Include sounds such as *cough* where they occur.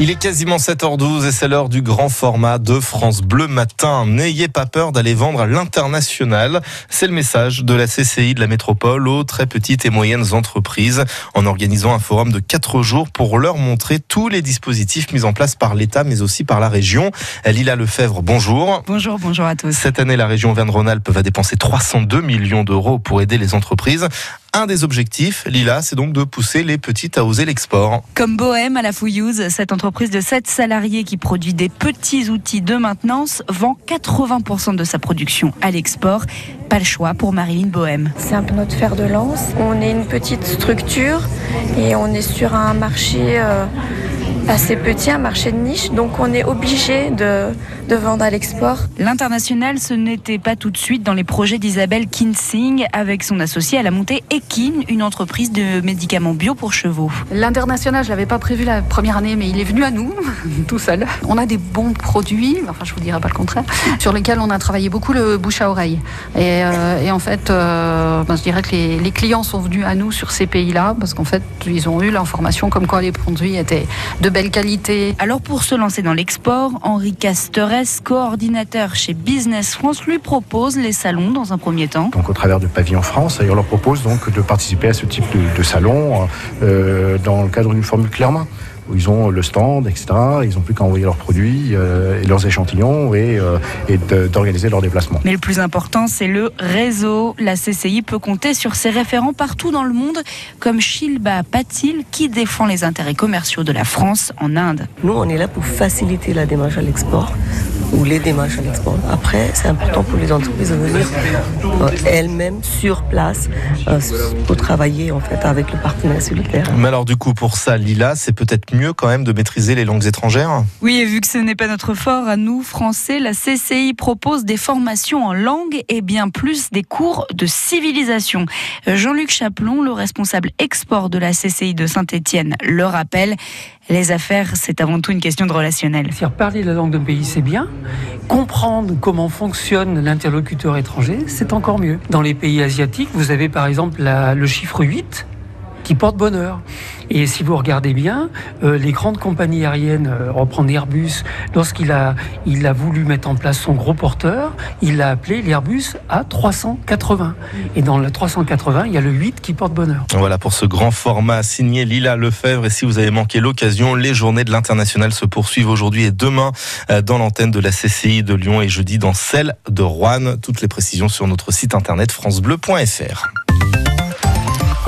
Il est quasiment 7h12 et c'est l'heure du grand format de France Bleu Matin. N'ayez pas peur d'aller vendre à l'international. C'est le message de la CCI de la métropole aux très petites et moyennes entreprises en organisant un forum de 4 jours pour leur montrer tous les dispositifs mis en place par l'État mais aussi par la région. Lila Lefebvre, bonjour. Bonjour, bonjour à tous. Cette année, la région Auvergne-Rhône-Alpes va dépenser 302 millions d'euros pour aider les entreprises. Un des objectifs, Lila, c'est donc de pousser les petites à oser l'export. Comme Bohème à la Fouillouse, cette entreprise de 7 salariés qui produit des petits outils de maintenance vend 80% de sa production à l'export. Pas le choix pour Marilyn Bohème. C'est un peu notre fer de lance. On est une petite structure et on est sur un marché euh, assez petit, un marché de niche, donc on est obligé de, de vendre à l'export. L'international, ce n'était pas tout de suite dans les projets d'Isabelle Kinsing avec son associé à la montée Ekin, une entreprise de médicaments bio pour chevaux. L'international, je l'avais pas prévu la première année, mais il est venu à nous, *laughs* tout seul. On a des bons produits, enfin je vous dirai pas le contraire, sur lesquels on a travaillé beaucoup le bouche à oreille. Et, euh, et en fait, euh, ben, je dirais que les, les, clients sont venus à nous sur ces pays-là parce qu'en fait, ils ont eu l'information comme quoi les produits étaient de Alors pour se lancer dans l'export, Henri Casterès, coordinateur chez Business France, lui propose les salons dans un premier temps. Donc au travers de Pavillon France, on leur propose donc de participer à ce type de, de salon euh, dans le cadre d'une formule clairement où ils ont le stand, etc. Ils n'ont plus qu'à envoyer leurs produits euh, et leurs échantillons et, euh, et d'organiser leur déplacement. Mais le plus important, c'est le réseau. La CCI peut compter sur ses référents partout dans le monde, comme Shilba Patil, qui défend les intérêts commerciaux de la France en Inde. Nous, on est là pour faciliter la démarche à l'export ou les démarches à l'export. Après, c'est important pour les entreprises de venir euh, elles-mêmes sur place euh, pour travailler en fait avec le partenaire solitaire. Mais alors du coup, pour ça, Lila, c'est peut-être mieux quand même de maîtriser les langues étrangères? Oui, et vu que ce n'est pas notre fort à nous, Français, la CCI propose des formations en langue et bien plus des cours de civilisation. Jean-Luc Chaplon, le responsable export de la CCI de Saint-Étienne, le rappelle. Les affaires, c'est avant tout une question de relationnel. C'est-à-dire parler la langue d'un pays, c'est bien. Comprendre comment fonctionne l'interlocuteur étranger, c'est encore mieux. Dans les pays asiatiques, vous avez par exemple le chiffre 8 qui porte bonheur. Et si vous regardez bien, euh, les grandes compagnies aériennes, euh, reprendre Airbus, lorsqu'il a, il a voulu mettre en place son gros porteur, il l'a appelé l'Airbus A380. Et dans le 380, il y a le 8 qui porte bonheur. Voilà pour ce grand format signé Lila Lefebvre. Et si vous avez manqué l'occasion, les journées de l'international se poursuivent aujourd'hui et demain euh, dans l'antenne de la CCI de Lyon et jeudi dans celle de Rouen. Toutes les précisions sur notre site internet francebleu.fr.